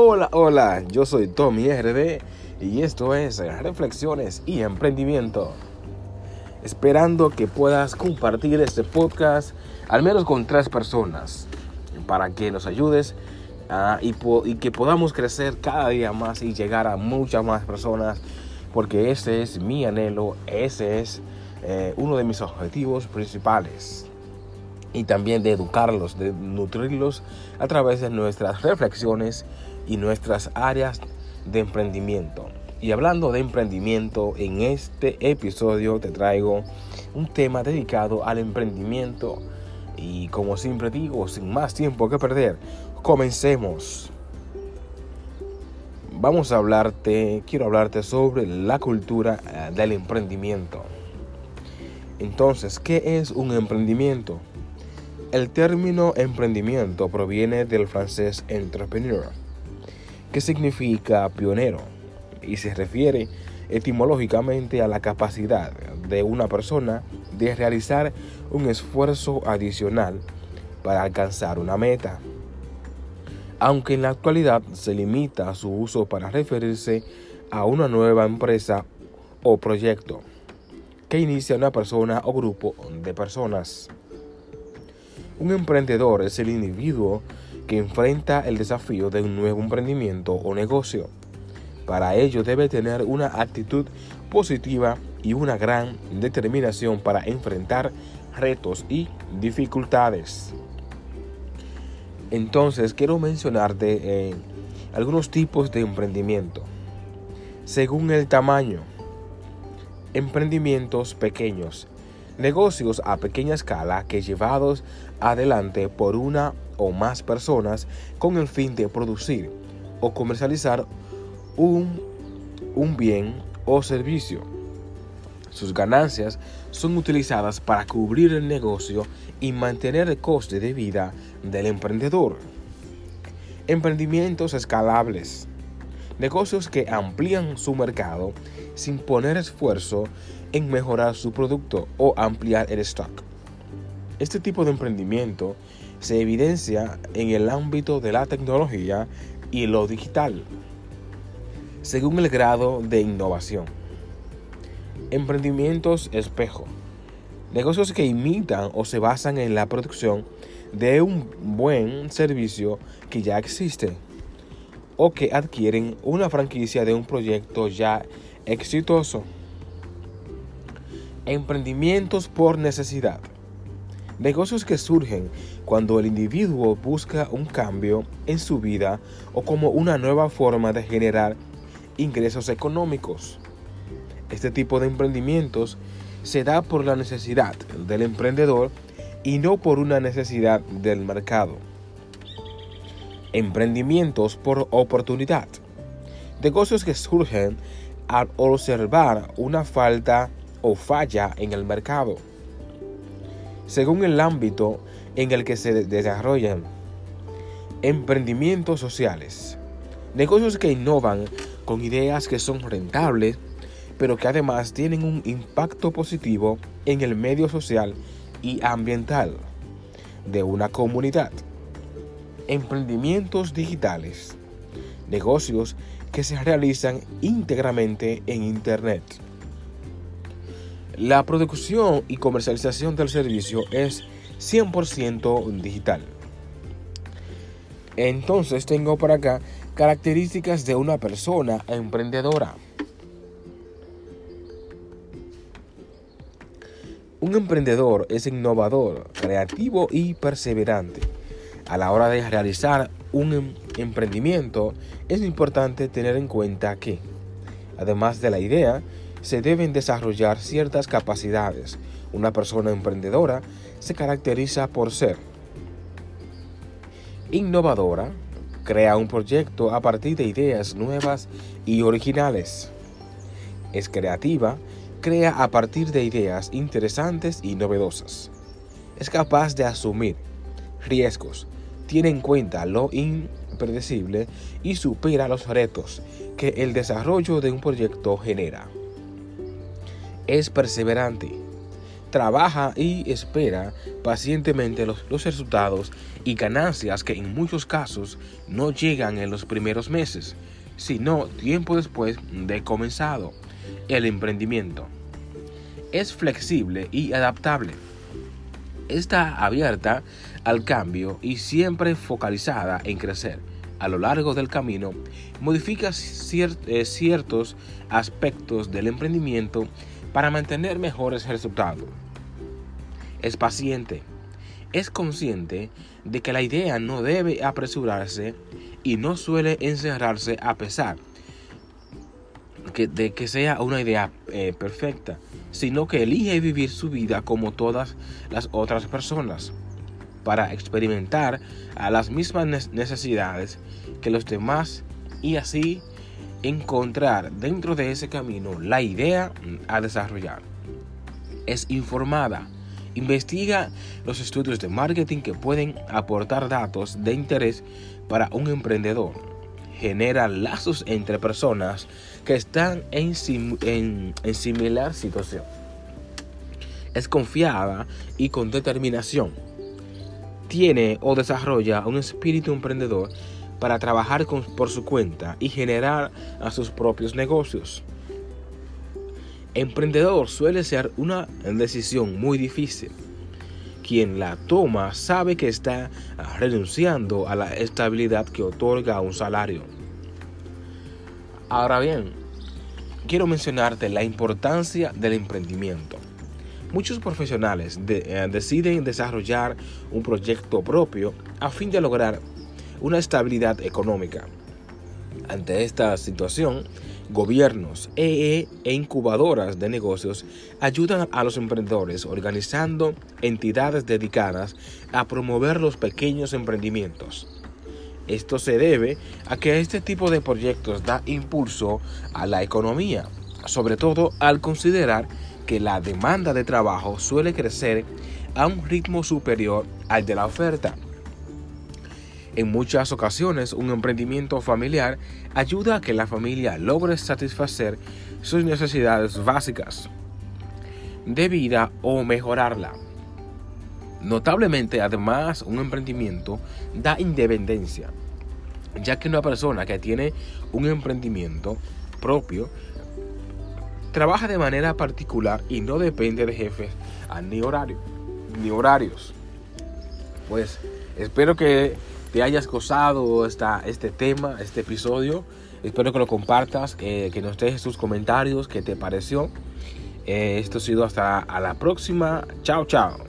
Hola, hola, yo soy Tommy RD y esto es Reflexiones y Emprendimiento. Esperando que puedas compartir este podcast al menos con tres personas para que nos ayudes ah, y, que podamos crecer cada día más y llegar a muchas más personas porque ese es mi anhelo, ese es eh, uno de mis objetivos principales y también de educarlos, de nutrirlos a través de nuestras reflexiones y nuestras áreas de emprendimiento. Y hablando de emprendimiento, en este episodio te traigo un tema dedicado al emprendimiento. Y como siempre digo, sin más tiempo que perder, comencemos. Vamos a hablarte, quiero hablarte sobre la cultura eh, del emprendimiento. Entonces, ¿qué es un emprendimiento? El término emprendimiento proviene del francés entrepreneur, que significa pionero y se refiere etimológicamente a la capacidad de una persona de realizar un esfuerzo adicional para alcanzar una meta. Aunque en la actualidad se limita su uso para referirse a una nueva empresa o proyecto que inicia una persona o grupo de personas. Un emprendedor es el individuo que enfrenta el desafío de un nuevo emprendimiento o negocio. Para ello debe tener una actitud positiva y una gran determinación para enfrentar retos y dificultades. Entonces quiero mencionarte eh, algunos tipos de emprendimiento. Según el tamaño, emprendimientos pequeños negocios a pequeña escala que llevados adelante por una o más personas con el fin de producir o comercializar un, un bien o servicio. Sus ganancias son utilizadas para cubrir el negocio y mantener el coste de vida del emprendedor. Emprendimientos escalables. Negocios que amplían su mercado sin poner esfuerzo en mejorar su producto o ampliar el stock. Este tipo de emprendimiento se evidencia en el ámbito de la tecnología y lo digital, según el grado de innovación. Emprendimientos espejo. Negocios que imitan o se basan en la producción de un buen servicio que ya existe o que adquieren una franquicia de un proyecto ya exitoso. Emprendimientos por necesidad. Negocios que surgen cuando el individuo busca un cambio en su vida o como una nueva forma de generar ingresos económicos. Este tipo de emprendimientos se da por la necesidad del emprendedor y no por una necesidad del mercado. Emprendimientos por oportunidad. Negocios que surgen al observar una falta o falla en el mercado, según el ámbito en el que se desarrollan. Emprendimientos sociales. Negocios que innovan con ideas que son rentables, pero que además tienen un impacto positivo en el medio social y ambiental de una comunidad. Emprendimientos digitales. Negocios que se realizan íntegramente en Internet. La producción y comercialización del servicio es 100% digital. Entonces tengo por acá características de una persona emprendedora. Un emprendedor es innovador, creativo y perseverante. A la hora de realizar un em-, emprendimiento es importante tener en cuenta que, además de la idea, se deben desarrollar ciertas capacidades. Una persona emprendedora se caracteriza por ser innovadora, crea un proyecto a partir de ideas nuevas y originales. Es creativa, crea a partir de ideas interesantes y novedosas. Es capaz de asumir riesgos, tiene en cuenta lo impredecible y supera los retos que el desarrollo de un proyecto genera es perseverante. trabaja y espera pacientemente los, resultados y ganancias que en muchos casos no llegan en los primeros meses, sino tiempo después de comenzado el emprendimiento. Es flexible y adaptable. Está abierta al cambio y siempre focalizada en crecer. A lo largo del camino, modifica eh, ciertos aspectos del emprendimiento para mantener mejores resultados. Es paciente. Es consciente de que la idea no debe apresurarse y no suele encerrarse a pesar de que sea una idea eh, perfecta, sino que elige vivir su vida como todas las otras personas para experimentar a las mismas necesidades que los demás y así encontrar dentro de ese camino la idea a desarrollar. Es informada, investiga los estudios de marketing que pueden aportar datos de interés para un emprendedor, genera lazos entre personas que están en, similar situación. Es confiada y con determinación. Tiene o desarrolla un espíritu emprendedor para trabajar por su cuenta y generar a sus propios negocios. Emprendedor suele ser una decisión muy difícil. Quien la toma sabe que está renunciando a la estabilidad que otorga un salario. Ahora bien, quiero mencionarte la importancia del emprendimiento. Muchos profesionales eh, deciden desarrollar un proyecto propio a fin de lograr una estabilidad económica. Ante esta situación, gobiernos, EE e, e incubadoras de negocios ayudan a los emprendedores organizando entidades dedicadas a promover los pequeños emprendimientos. Esto se debe a que este tipo de proyectos da impulso a la economía, sobre todo al considerar que la demanda de trabajo suele crecer a un ritmo superior al de la oferta. En muchas ocasiones, un emprendimiento familiar ayuda a que la familia logre satisfacer sus necesidades básicas de vida o mejorarla. Notablemente, además, un emprendimiento da independencia, ya que una persona que tiene un emprendimiento propio trabaja de manera particular y no depende de jefes ni horario, ni horarios. Pues espero que te hayas gozado esta, este tema, este episodio. Espero que lo compartas, que nos dejes tus comentarios, qué te pareció. Eh, esto ha sido hasta a la próxima. Chao, chao.